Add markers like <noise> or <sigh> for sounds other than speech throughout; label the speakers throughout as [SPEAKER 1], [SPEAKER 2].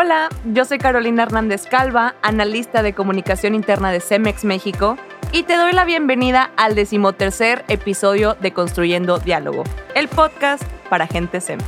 [SPEAKER 1] Hola, yo soy Carolina Hernández Calva, analista de comunicación interna de Cemex México, y te doy la bienvenida al decimotercer episodio de Construyendo Diálogo, el podcast para gente Cemex.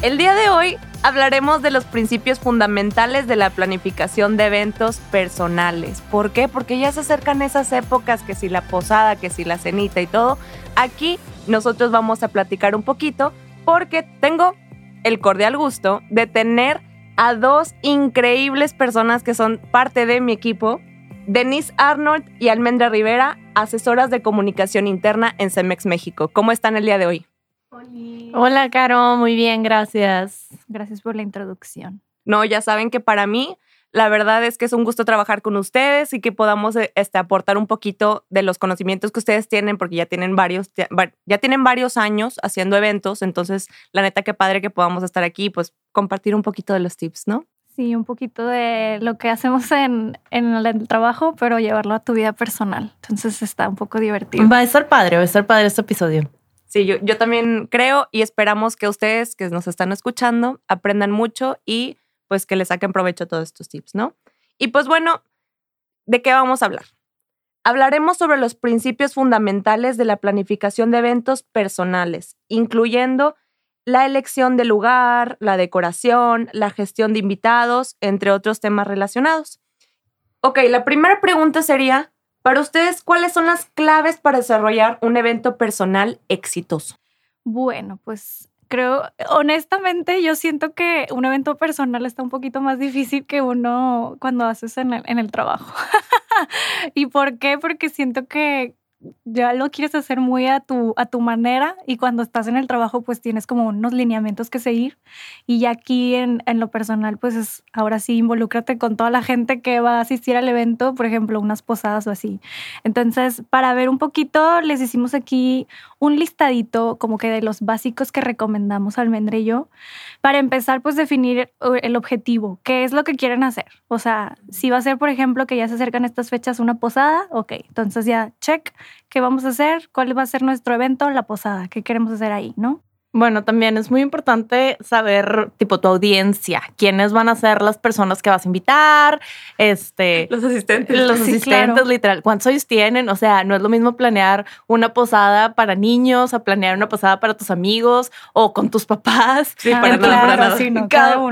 [SPEAKER 1] El día de hoy hablaremos de los principios fundamentales de la planificación de eventos personales. ¿Por qué? Porque ya se acercan esas épocas, que si la posada, que si la cenita y todo. Aquí nosotros vamos a platicar un poquito porque tengo el cordial gusto de tener a dos increíbles personas que son parte de mi equipo. Denise Arnold y Almendra Rivera, asesoras de comunicación interna en Cemex México. ¿Cómo están el día de hoy?
[SPEAKER 2] Hola, Caro, muy bien, gracias. Gracias por la introducción.
[SPEAKER 1] No, ya saben que para mí la verdad es que es un gusto trabajar con ustedes y que podamos eh, este, aportar un poquito de los conocimientos que ustedes tienen, porque ya tienen varios, ya, tienen varios años haciendo eventos, entonces la neta que padre que podamos estar aquí, pues compartir un poquito de los tips, ¿no?
[SPEAKER 2] Sí, un poquito de lo que hacemos en, en el trabajo, pero llevarlo a tu vida personal. Entonces está un poco divertido.
[SPEAKER 3] Va a estar padre, va a estar padre este episodio.
[SPEAKER 1] Sí, yo, yo también creo y esperamos que ustedes que nos están escuchando aprendan mucho y pues que le saquen provecho todos estos tips, ¿no? Y pues bueno, ¿de qué vamos a hablar? Hablaremos sobre los principios fundamentales de la planificación de eventos personales, incluyendo la elección del lugar, la decoración, la gestión de invitados, entre otros temas relacionados. Ok, la primera pregunta sería, para ustedes, ¿cuáles son las claves para desarrollar un evento personal exitoso?
[SPEAKER 2] Bueno, pues creo, honestamente, yo siento que un evento personal está un poquito más difícil que uno cuando haces en el, en el trabajo. <laughs> ¿Y por qué? Porque siento que ya lo quieres hacer muy a tu, a tu manera y cuando estás en el trabajo pues tienes como unos lineamientos que seguir y ya aquí en, en lo personal pues es, ahora sí involúcrate con toda la gente que va a asistir al evento, por ejemplo unas posadas o así. Entonces para ver un poquito les hicimos aquí un listadito como que de los básicos que recomendamos Almendra y yo. Para empezar pues definir el objetivo, qué es lo que quieren hacer. O sea, si va a ser por ejemplo que ya se acercan estas fechas una posada, ok, entonces ya check qué vamos a hacer, cuál va a ser nuestro evento, la posada, qué queremos hacer ahí, ¿no?
[SPEAKER 3] Bueno, también es muy importante saber, tipo, tu audiencia, quiénes van a ser las personas que vas a invitar, este...
[SPEAKER 1] Los asistentes.
[SPEAKER 3] Los asistentes, literal. ¿Cuántos años tienen? O sea, no es lo mismo planear una posada para niños a planear una posada para tus amigos o con tus papás.
[SPEAKER 1] Sí, para nada,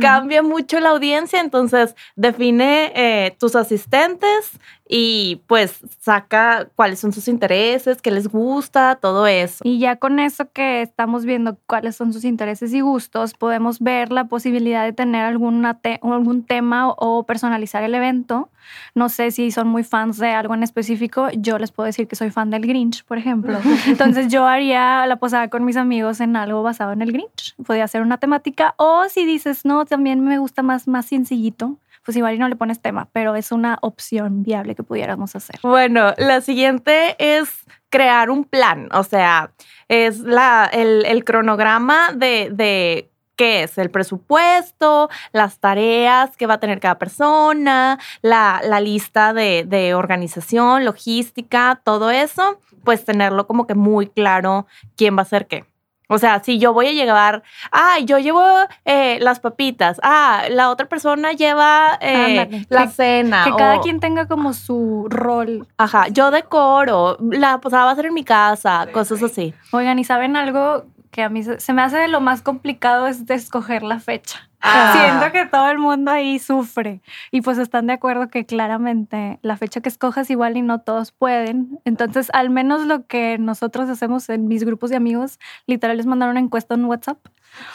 [SPEAKER 3] Cambia mucho la audiencia, entonces define eh, tus asistentes y pues saca cuáles son sus intereses, qué les gusta, todo eso.
[SPEAKER 2] Y ya con eso que estamos viendo cuáles son sus intereses y gustos, podemos ver la posibilidad de tener alguna algún tema o personalizar el evento. No sé si son muy fans de algo en específico, yo les puedo decir que soy fan del Grinch, por ejemplo. <laughs> Entonces yo haría la posada con mis amigos en algo basado en el Grinch. Podría ser una temática o si dices, no, también me gusta más, más sencillito pues igual y no le pones tema, pero es una opción viable que pudiéramos hacer.
[SPEAKER 3] Bueno, la siguiente es crear un plan, o sea, es la, el, cronograma de, de qué es el presupuesto, las tareas que va a tener cada persona, la, la lista de, de, organización, logística, todo eso, pues tenerlo como que muy claro quién va a hacer qué. O sea, si yo voy a llevar, ah, yo llevo eh, las papitas, ah, la otra persona lleva eh, la cena.
[SPEAKER 2] Que cada quien tenga como su rol.
[SPEAKER 3] Ajá, yo decoro, la posada va a ser en mi casa, cosas así.
[SPEAKER 2] Oigan, ¿y saben algo que a mí se me hace de lo más complicado es de escoger la fecha? Ah. Siento que todo el mundo ahí sufre y pues están de acuerdo que claramente la fecha que escojas igual y no todos pueden. Entonces, al menos lo que nosotros hacemos en mis grupos de amigos, literal les mandaron una encuesta en WhatsApp.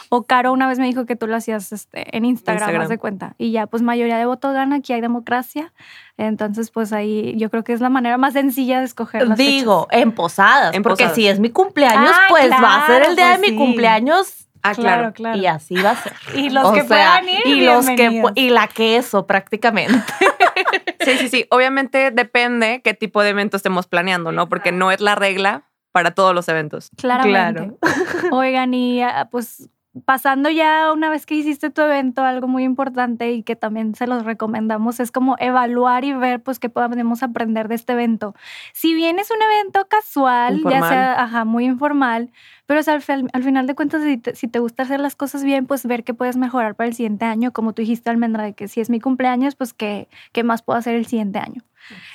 [SPEAKER 2] O Caro una vez me dijo que tú lo hacías este, en Instagram, Instagram. de cuenta. Y ya, pues mayoría de voto gana, aquí hay democracia. Entonces, pues ahí yo creo que es la manera más sencilla de escoger las
[SPEAKER 3] Digo, en posadas, porque si es mi cumpleaños, ah, pues va a ser el día de pues mi cumpleaños
[SPEAKER 1] Ah, claro, claro.
[SPEAKER 3] Y así va a ser. <laughs>
[SPEAKER 2] Y los que puedan ir,
[SPEAKER 3] y los que y la queso prácticamente. <laughs>
[SPEAKER 1] sí, sí, sí. Obviamente depende qué tipo de evento estemos planeando, ¿no? Porque no es la regla para todos los eventos.
[SPEAKER 2] Claramente. Claro. <laughs> Oigan, y ah, pues pasando ya una vez que hiciste tu evento, algo muy importante y que también se los recomendamos es como evaluar y ver pues qué podemos aprender de este evento. Si bien es un evento casual, ya sea ajá, muy informal, pero al, final de cuentas, si te, gusta hacer las cosas bien, pues ver qué puedes mejorar para el siguiente año, como tú dijiste, Almendra, de que si es mi cumpleaños, pues qué, qué más puedo hacer el siguiente año.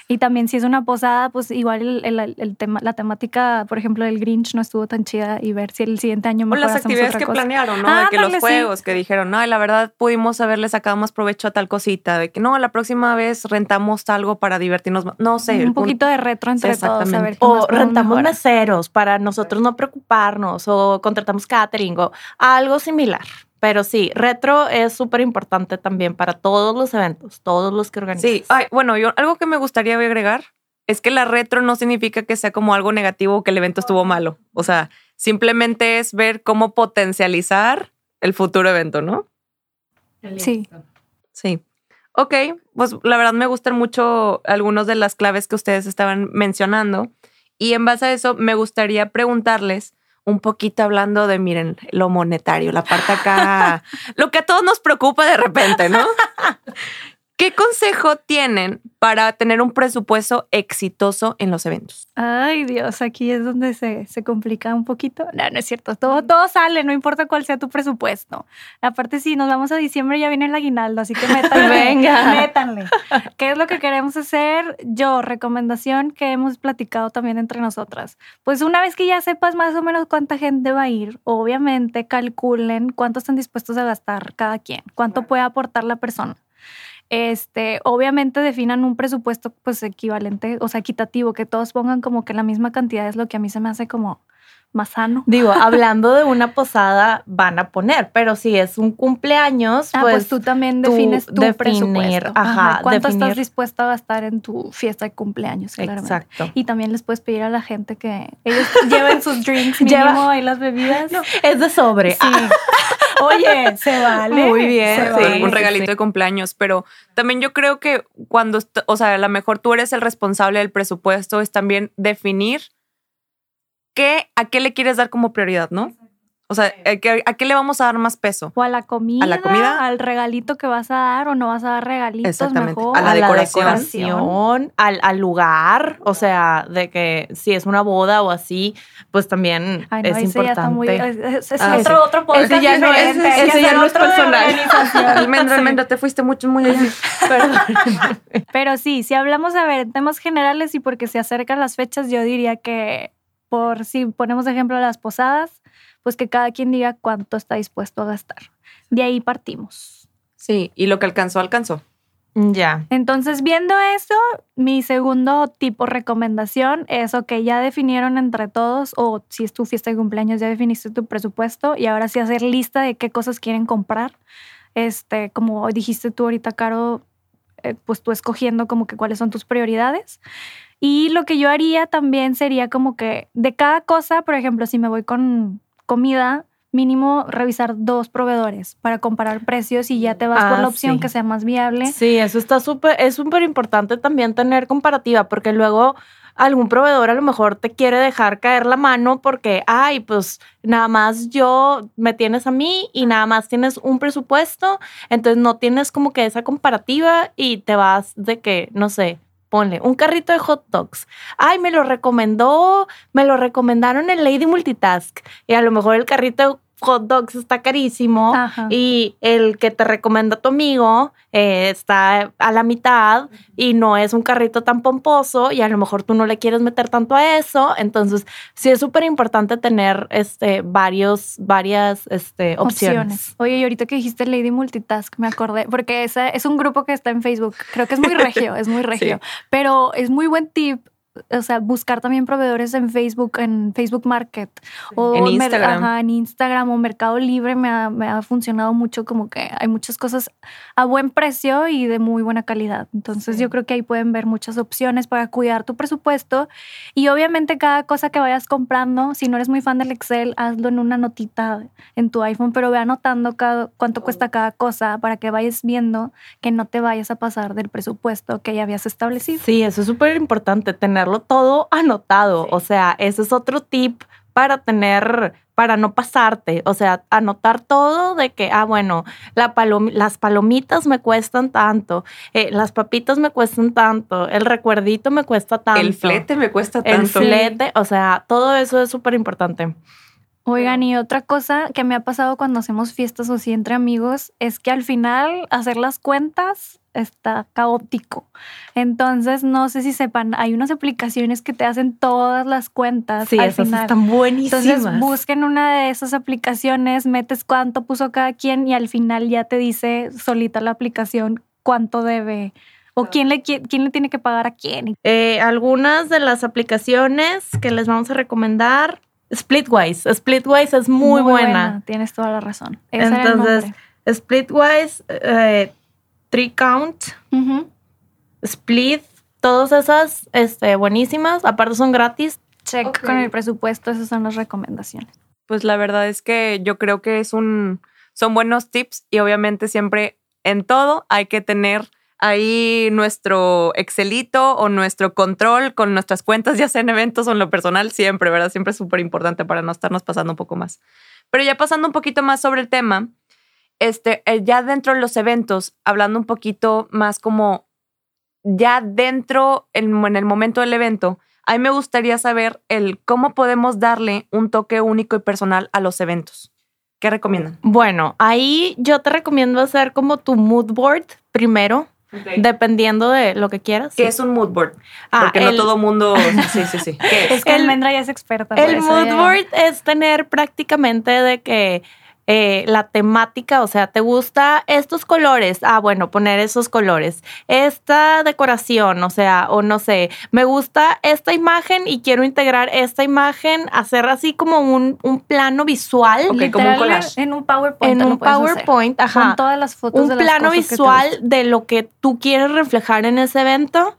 [SPEAKER 2] Y también si es una posada, pues igual el, tema, la temática, por ejemplo, del Grinch no estuvo tan chida y ver si el siguiente año
[SPEAKER 1] mejor O las actividades que planearon, ¿no? de que los juegos que dijeron, no, la verdad pudimos haberle sacado más provecho a tal cosita, de que no, la próxima vez rentamos algo para divertirnos No sé.
[SPEAKER 2] Un poquito de retro entre todos. A ver
[SPEAKER 3] o rentamos meseros para nosotros no preocuparnos o contratamos catering o algo similar. Pero sí, retro es súper importante también para todos los eventos, todos los que organizan.
[SPEAKER 1] Sí, bueno, yo algo que me gustaría agregar es que la retro no significa que sea como algo negativo o que el evento estuvo malo. O sea, simplemente es ver cómo potencializar el futuro evento, ¿no?
[SPEAKER 2] Sí.
[SPEAKER 1] Sí. Ok, pues la verdad me gustan mucho algunas de las claves que ustedes estaban mencionando. Y en base a eso, me gustaría preguntarles un poquito hablando de, miren, lo monetario, la parte acá, <laughs> lo que a todos nos preocupa de repente, ¿no? <laughs> ¿Qué consejo tienen para tener un presupuesto exitoso en los eventos?
[SPEAKER 2] Ay, Dios, aquí es donde se, se complica un poquito. No, no es cierto. Todo, todo sale, no importa cuál sea tu presupuesto. Aparte, si nos vamos a diciembre, ya viene el aguinaldo, así que <laughs> métanle. Venga. Métanle. ¿Qué es lo que queremos hacer? Yo, recomendación que hemos platicado también entre nosotras. Pues una vez que ya sepas más o menos cuánta gente va a ir, obviamente calculen cuánto están dispuestos a gastar cada quien, cuánto puede aportar la persona este, obviamente definan un presupuesto pues equivalente, o sea, equitativo, que todos pongan como que la misma cantidad es lo que a mí se me hace como más sano.
[SPEAKER 3] Digo, <laughs> hablando de una posada van a poner, pero si es un cumpleaños, ah, pues,
[SPEAKER 2] pues, tú también defines tu presupuesto. Ajá, ¿Cuánto estás dispuesto a gastar en tu fiesta de cumpleaños? Exacto. Y también les puedes pedir a la gente que ellos lleven sus drinks <laughs> mínimo y las bebidas. <laughs>
[SPEAKER 3] es de sobre. Sí.
[SPEAKER 2] Oye, se vale.
[SPEAKER 1] Muy bien, un regalito de cumpleaños, pero también yo creo que cuando, o sea, a lo mejor tú eres el responsable del presupuesto, es también definir qué, a qué le quieres dar como prioridad, ¿no? O sea, ¿a qué, le vamos a dar más peso?
[SPEAKER 2] O a la comida. A la comida. Al regalito que vas a dar o no vas a dar regalitos. Exactamente.
[SPEAKER 3] A la decoración. al, al, lugar. O sea, de que si es una boda o así, pues también es importante. muy,
[SPEAKER 2] es, ah, otro, otro podcast.
[SPEAKER 3] Ese ya no es, ese ya no es personal. <laughs>
[SPEAKER 1] Almendra, almendra, te fuiste mucho, muy así. <laughs>
[SPEAKER 2] Pero sí, si hablamos, a ver, en temas generales y porque se acercan las fechas, yo diría que por si ponemos ejemplo las posadas, pues que cada quien diga cuánto está dispuesto a gastar. De ahí partimos.
[SPEAKER 1] Sí, y lo que alcanzó, alcanzó.
[SPEAKER 3] Ya.
[SPEAKER 2] Entonces, viendo eso, mi segundo tipo recomendación es, ok, ya definieron entre todos, o si es tu fiesta de cumpleaños, ya definiste tu presupuesto y ahora sí hacer lista de qué cosas quieren comprar. Este, como dijiste tú ahorita, Caro, eh, pues tú escogiendo como que cuáles son tus prioridades. Y lo que yo haría también sería como que de cada cosa, por ejemplo, si me voy con comida, mínimo revisar dos proveedores para comparar precios y ya te vas por la ah, opción que sea más viable.
[SPEAKER 3] Sí, eso está súper, es súper importante también tener comparativa porque luego algún proveedor a lo mejor te quiere dejar caer la mano porque, ay, pues nada más yo me tienes a mí y nada más tienes un presupuesto, entonces no tienes como que esa comparativa y te vas de que, no sé, ponle un carrito de hot dogs. Ay, me lo recomendó, me lo recomendaron en Lady Multitask. Y a lo mejor el carrito hot dogs está carísimo y el que te recomienda tu amigo eh, está a la mitad y no es un carrito tan pomposo y a lo mejor tú no le quieres meter tanto a eso. Entonces, sí es súper importante tener este, varios, varias este, opciones.
[SPEAKER 2] Oye, y ahorita que dijiste Lady Multitask, me acordé, porque ese es un grupo que está en Facebook. Creo que es muy regio, es muy <laughs> regio, pero es muy buen tip o sea, buscar también proveedores en Facebook, en Facebook Market o
[SPEAKER 1] en Instagram.
[SPEAKER 2] en Instagram o Mercado Libre me ha, me ha, funcionado mucho como que hay muchas cosas a buen precio y de muy buena calidad. Entonces yo creo que ahí pueden ver muchas opciones para cuidar tu presupuesto y obviamente cada cosa que vayas comprando, si no eres muy fan del Excel, hazlo en una notita en tu iPhone, pero ve anotando cada, cuánto cuesta cada cosa para que vayas viendo que no te vayas a pasar del presupuesto que ya habías establecido.
[SPEAKER 3] Sí, eso es súper importante, tenerlo todo anotado. O sea, ese es otro tip para tener, para no pasarte, o sea, anotar todo de que, ah, bueno, la las palomitas me cuestan tanto, eh, las papitas me cuestan tanto, el recuerdito me cuesta tanto.
[SPEAKER 1] El flete me cuesta tanto.
[SPEAKER 3] El flete, o sea, todo eso es súper importante.
[SPEAKER 2] Oigan, y otra cosa que me ha pasado cuando hacemos fiestas o así entre amigos es que al final hacer las cuentas está caótico. Entonces, no sé si sepan, hay unas aplicaciones que te hacen todas las cuentas.
[SPEAKER 3] Sí,
[SPEAKER 2] al
[SPEAKER 3] esas
[SPEAKER 2] final.
[SPEAKER 3] están buenísimas.
[SPEAKER 2] Entonces, busquen una de esas aplicaciones, metes cuánto puso cada quien y al final ya te dice solita la aplicación cuánto debe o quién le, quién le tiene que pagar a quién.
[SPEAKER 3] Eh, algunas de las aplicaciones que les vamos a recomendar Splitwise. Splitwise es muy, buena.
[SPEAKER 2] Tienes toda la razón.
[SPEAKER 3] Entonces, Splitwise, eh, Tree Count, Split, todas esas este, buenísimas. Aparte son gratis.
[SPEAKER 2] Check con el presupuesto, esas son las recomendaciones.
[SPEAKER 1] Pues la verdad es que yo creo que es un, son buenos tips y obviamente siempre en todo hay que tener ahí nuestro Excelito o nuestro control con nuestras cuentas, ya sea en eventos o en lo personal, siempre, ¿verdad? Siempre es súper importante para no estarnos pasando un poco más. Pero ya pasando un poquito más sobre el tema, este, eh, ya dentro de los eventos, hablando un poquito más como ya dentro, en, en el momento del evento, a mí me gustaría saber el cómo podemos darle un toque único y personal a los eventos. ¿Qué recomiendan?
[SPEAKER 3] Bueno, ahí yo te recomiendo hacer como tu mood board primero. Dependiendo de lo que quieras.
[SPEAKER 1] ¿Qué es un mood board? Ah, Porque no todo mundo. <laughs> Sí, sí, sí.
[SPEAKER 2] Es que Almendra ya es experta.
[SPEAKER 3] El mood board es tener prácticamente de que eh, la temática, o sea, ¿te gusta estos colores? Ah, bueno, poner esos colores. Esta decoración, o sea, o no sé, me gusta esta imagen y quiero integrar esta imagen, hacer así como un, plano visual.
[SPEAKER 1] como un collage.
[SPEAKER 2] En un PowerPoint.
[SPEAKER 3] En un PowerPoint, ajá.
[SPEAKER 2] Con todas las fotos.
[SPEAKER 3] Un plano visual de lo que tú quieres reflejar en ese evento.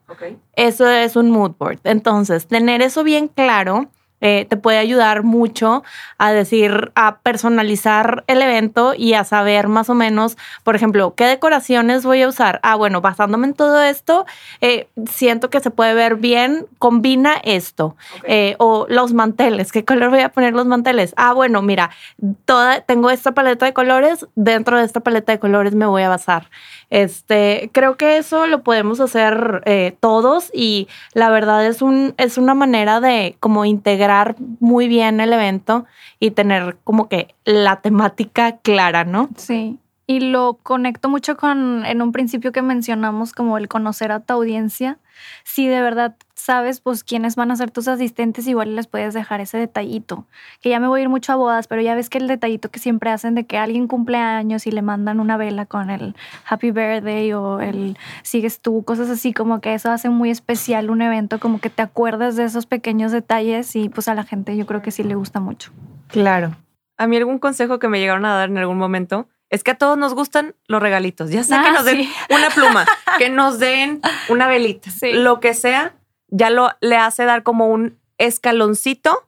[SPEAKER 3] Eso es un mood board. Entonces, tener eso bien claro eh, te puede ayudar mucho a decir, a personalizar el evento y a saber más o menos, por ejemplo, qué decoraciones voy a usar. Ah, bueno, basándome en todo esto, eh, siento que se puede ver bien, combina esto. Eh, o los manteles, ¿qué color voy a poner los manteles? Ah, bueno, mira, toda, tengo esta paleta de colores, dentro de esta paleta de colores me voy a basar. Este, creo que eso lo podemos hacer todos y la verdad es, un, es una manera de como integrar muy bien el evento y tener como que la temática clara, ¿no?
[SPEAKER 2] Sí. Y lo conecto mucho con, en un principio que mencionamos, como el conocer a tu audiencia. Si de verdad sabes, pues, quiénes van a ser tus asistentes, igual les puedes dejar ese detallito. Que ya me voy a ir mucho a bodas, pero ya ves que el detallito que siempre hacen de que alguien cumple años y le mandan una vela con el Happy Birthday o el Sigues tú, cosas así, como que eso hace muy especial un evento, como que te acuerdas de esos pequeños detalles y pues a la gente yo creo que sí le gusta mucho.
[SPEAKER 3] Claro.
[SPEAKER 1] A mí algún consejo que me llegaron a dar en algún momento es que a todos nos gustan los regalitos. Ya sea que ah, nos den una pluma, <laughs> que nos den una velita, lo que sea, ya lo le hace dar como un escaloncito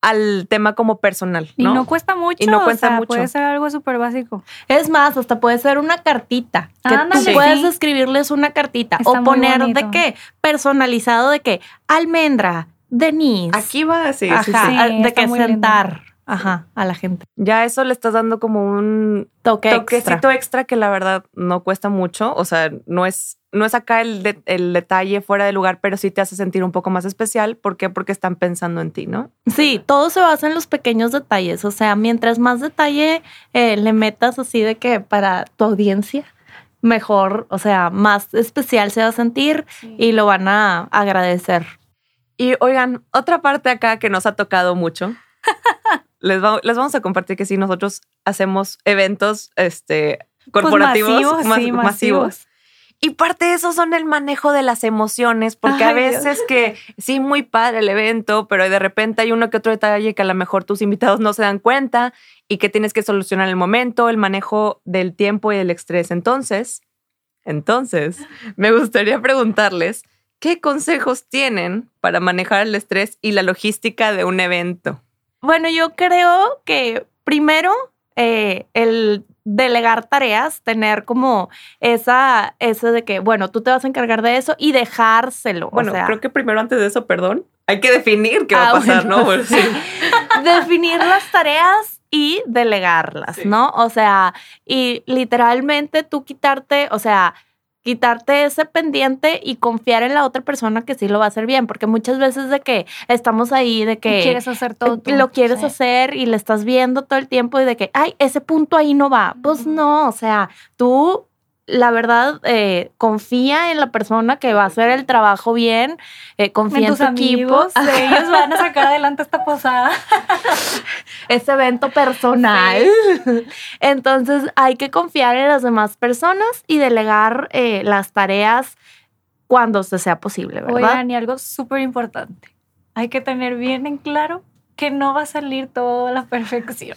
[SPEAKER 1] al tema como personal.
[SPEAKER 2] Y no cuesta mucho. Y no cuesta mucho. Puede ser algo súper básico.
[SPEAKER 3] Es más, hasta puede ser una cartita. Que tú puedes escribirles una cartita o poner de qué personalizado de qué almendra, Denise.
[SPEAKER 1] Aquí va a decir
[SPEAKER 3] de que sentar. Ajá, a la gente.
[SPEAKER 1] Ya eso le estás dando como un
[SPEAKER 3] Toque
[SPEAKER 1] toquecito extra. que la verdad no cuesta mucho. O sea, no es, no es acá el, el detalle fuera de lugar, pero sí te hace sentir un poco más especial. ¿Por qué? Porque están pensando en ti, ¿no?
[SPEAKER 3] Sí, todo se basa en los pequeños detalles. O sea, mientras más detalle eh, le metas así de que para tu audiencia, mejor, o sea, más especial se va a sentir y lo van a agradecer.
[SPEAKER 1] Y oigan, otra parte acá que nos ha tocado mucho <laughs> les, vamos a compartir que sí, nosotros hacemos eventos este, pues corporativos masivos, Y parte de eso son el manejo de las emociones, porque a veces que sí, muy padre el evento, pero de repente hay uno que otro detalle que a lo mejor tus invitados no se dan cuenta y que tienes que solucionar en el momento, el manejo del tiempo y el estrés. Entonces, entonces, me gustaría preguntarles, ¿qué consejos tienen para manejar el estrés y la logística de un evento?
[SPEAKER 3] Bueno, yo creo que primero eh, el delegar tareas, tener como esa, ese de que, bueno, tú te vas a encargar de eso y dejárselo.
[SPEAKER 1] Bueno,
[SPEAKER 3] o sea,
[SPEAKER 1] creo que primero antes de eso, perdón, hay que definir qué va a
[SPEAKER 3] Ah,
[SPEAKER 1] pasar,
[SPEAKER 3] bueno,
[SPEAKER 1] ¿no? Bueno, sí. <laughs>
[SPEAKER 3] definir las tareas y delegarlas,
[SPEAKER 1] Sí.
[SPEAKER 3] ¿no? O sea, y literalmente tú quitarte, o sea, quitarte ese pendiente y confiar en la otra persona que sí lo va a hacer bien, porque muchas veces de que estamos ahí, de que
[SPEAKER 2] Y quieres hacer todo. tú.
[SPEAKER 3] lo quieres
[SPEAKER 2] Sí.
[SPEAKER 3] hacer y le estás viendo todo el tiempo y de que, ay, ese punto ahí no va. Pues no, o sea, tú, la verdad, eh, confía en la persona que va a hacer el trabajo bien, eh, confía
[SPEAKER 2] En
[SPEAKER 3] en,
[SPEAKER 2] tus
[SPEAKER 3] tu equipo,
[SPEAKER 2] ellos van a sacar adelante esta posada. <laughs>
[SPEAKER 3] ese evento personal. Entonces hay que confiar en las demás personas y delegar eh, las tareas cuando se sea posible, ¿verdad?
[SPEAKER 2] Oigan, y algo súper importante. Hay que tener bien en claro que no va a salir todo a la <laughs> perfección.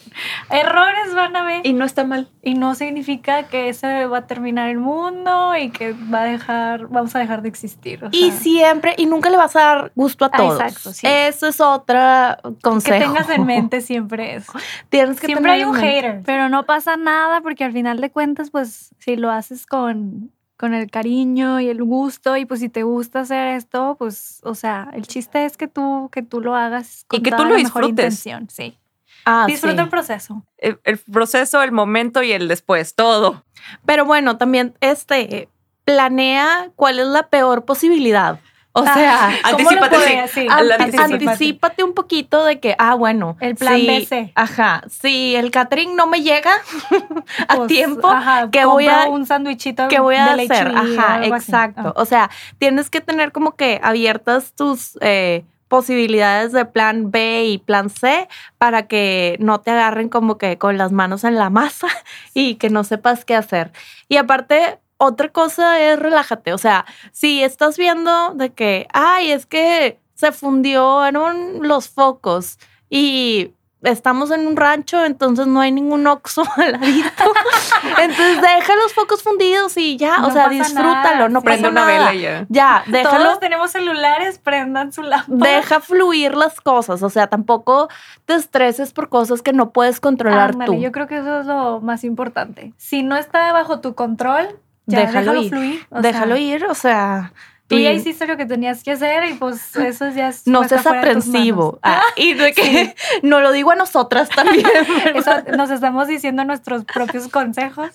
[SPEAKER 2] Errores van a haber
[SPEAKER 1] Y no está mal.
[SPEAKER 2] y no significa que ese va a terminar el mundo y que va a dejar, vamos a dejar de existir. o
[SPEAKER 3] y
[SPEAKER 2] sea,
[SPEAKER 3] siempre, y nunca le vas a dar gusto a
[SPEAKER 2] Ah,
[SPEAKER 3] todos.
[SPEAKER 2] exacto, sí.
[SPEAKER 3] Eso es otra consejo.
[SPEAKER 2] que tengas en mente <laughs> siempre eso.
[SPEAKER 3] Tienes que
[SPEAKER 2] Siempre
[SPEAKER 3] tener
[SPEAKER 2] hay un hater. Pero no pasa nada porque al final de cuentas, pues si lo haces con, con el cariño y el gusto y pues si te gusta hacer esto, pues, o sea, el chiste es que tú, que tú lo hagas con
[SPEAKER 1] Y que tú lo
[SPEAKER 2] la mejor
[SPEAKER 1] disfrutes.
[SPEAKER 2] intención. Sí.
[SPEAKER 3] Ah,
[SPEAKER 2] Disfruta
[SPEAKER 3] sí.
[SPEAKER 2] el proceso.
[SPEAKER 1] El, el proceso, el momento y el después, todo.
[SPEAKER 3] Pero bueno, también este planea cuál es la peor posibilidad. O
[SPEAKER 2] Ah,
[SPEAKER 3] sea,
[SPEAKER 2] ¿cómo lo
[SPEAKER 1] Anticípate, sí.
[SPEAKER 2] podría- sí,
[SPEAKER 3] an-
[SPEAKER 1] la
[SPEAKER 2] anticípate.
[SPEAKER 3] anticípate un poquito de que, ah, bueno,
[SPEAKER 2] El plan
[SPEAKER 3] sí,
[SPEAKER 2] BC.
[SPEAKER 3] Ajá, si el catering no me llega <laughs> a
[SPEAKER 2] Pues,
[SPEAKER 3] tiempo,
[SPEAKER 2] ajá,
[SPEAKER 3] ¿qué voy a-
[SPEAKER 2] un sándwichito
[SPEAKER 3] ¿qué voy a
[SPEAKER 2] de
[SPEAKER 3] hacer? Ajá, exacto.
[SPEAKER 2] Ah.
[SPEAKER 3] O sea, tienes que tener como que abiertas tus eh, posibilidades de plan B y plan C para que no te agarren como que con las manos en la masa <laughs> y que no sepas qué hacer. Y aparte, otra cosa es relájate. O sea, si estás viendo de que, ay, es que se fundieron los focos y estamos en un rancho, entonces no hay ningún oxo <laughs> al ladito. <laughs> entonces deja los focos fundidos y ya,
[SPEAKER 2] No
[SPEAKER 3] o sea, disfrútalo,
[SPEAKER 2] nada,
[SPEAKER 3] no pasa
[SPEAKER 1] Prende una
[SPEAKER 3] nada.
[SPEAKER 1] vela ya.
[SPEAKER 3] Ya, déjalo.
[SPEAKER 2] Todos tenemos celulares, prendan su lámpara.
[SPEAKER 3] Deja fluir las cosas, o sea, tampoco te estreses por cosas que no puedes controlar
[SPEAKER 2] Ándale,
[SPEAKER 3] tú.
[SPEAKER 2] yo creo que eso es lo más importante. Si no está bajo tu control, ya
[SPEAKER 3] Déjalo
[SPEAKER 2] déjalo,
[SPEAKER 3] ir.
[SPEAKER 2] fluir. o
[SPEAKER 3] Déjalo
[SPEAKER 2] sea,
[SPEAKER 3] ir, o sea,
[SPEAKER 2] Tú ya
[SPEAKER 3] y
[SPEAKER 2] hiciste lo que tenías que hacer y pues eso ya es.
[SPEAKER 3] no seas aprensivo. Ah, y de que <laughs> no lo digo a nosotras también. <laughs>
[SPEAKER 2] Eso nos estamos diciendo nuestros propios consejos.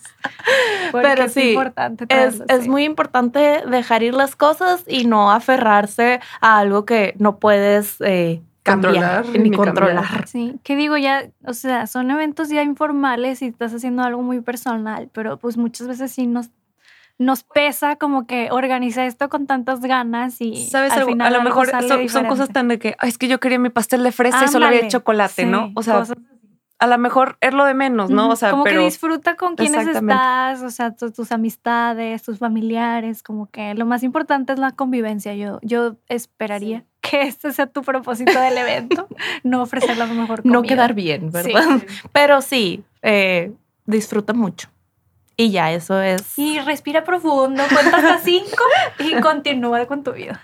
[SPEAKER 3] Pero
[SPEAKER 2] es
[SPEAKER 3] sí,
[SPEAKER 2] importante.
[SPEAKER 3] Es,
[SPEAKER 2] traerlos,
[SPEAKER 3] es
[SPEAKER 2] sí.
[SPEAKER 3] muy importante dejar ir las cosas y no aferrarse a algo que no puedes eh, cambiar
[SPEAKER 1] Controlar,
[SPEAKER 3] ni
[SPEAKER 1] ni
[SPEAKER 3] controlar.
[SPEAKER 1] cambiar.
[SPEAKER 2] Sí, que digo ya, o sea, son eventos ya informales y estás haciendo algo muy personal, pero pues muchas veces sí nos, nos pesa como que organiza esto con tantas ganas y
[SPEAKER 1] ¿Sabes?
[SPEAKER 2] al
[SPEAKER 1] algo?
[SPEAKER 2] final
[SPEAKER 1] a lo mejor son, son cosas tan de que, "Ay, es que yo quería mi pastel de fresa y solo había chocolate,
[SPEAKER 2] sí,
[SPEAKER 1] ¿no? O sea,
[SPEAKER 2] cosas
[SPEAKER 1] a lo mejor es lo de menos, ¿no? O sea,
[SPEAKER 2] como
[SPEAKER 1] pero
[SPEAKER 2] que disfruta con quienes estás, o sea, tu- tus amistades, tus familiares, como que lo más importante es la convivencia. Yo, yo esperaría que este sea tu propósito del evento, <laughs> no ofrecer la mejor comida.
[SPEAKER 3] No quedar bien,
[SPEAKER 2] Sí.
[SPEAKER 3] ¿verdad? Pero sí, eh, disfruta mucho. Y ya, eso es.
[SPEAKER 2] Y respira profundo, cuenta hasta cinco <laughs> y continúa con tu vida.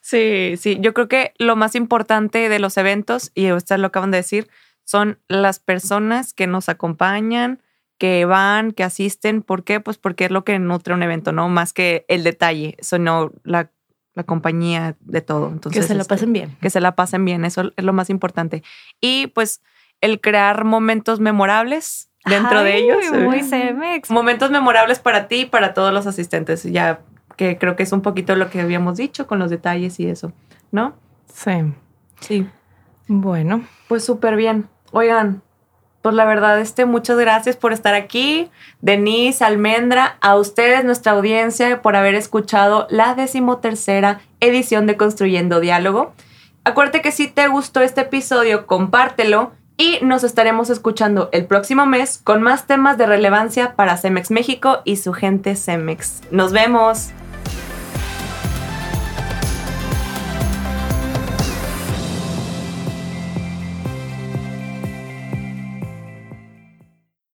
[SPEAKER 1] Sí, sí, yo creo que lo más importante de los eventos, y ustedes lo acaban de decir, son las personas que nos acompañan, que van, que asisten. ¿Por qué? Pues porque es lo que nutre un evento, ¿no? Más que el detalle, sino la, la compañía de todo. Entonces,
[SPEAKER 3] que se lo
[SPEAKER 1] este,
[SPEAKER 3] pasen bien.
[SPEAKER 1] que se la pasen bien, eso es lo más importante. Y pues el crear momentos memorables dentro de ellos.
[SPEAKER 2] Muy CMX.
[SPEAKER 1] Momentos memorables para ti y para todos los asistentes, ya que creo que es un poquito lo que habíamos dicho con los detalles y eso, ¿no?
[SPEAKER 3] Sí.
[SPEAKER 1] Sí.
[SPEAKER 3] Bueno,
[SPEAKER 1] Pues súper bien. Oigan, pues la verdad, este, muchas gracias por estar aquí. Denise, Almendra, a ustedes, nuestra audiencia, por haber escuchado la decimotercera edición de Construyendo Diálogo. Acuérdate que si te gustó este episodio, compártelo y nos estaremos escuchando el próximo mes con más temas de relevancia para Cemex México y su gente Cemex. Nos vemos.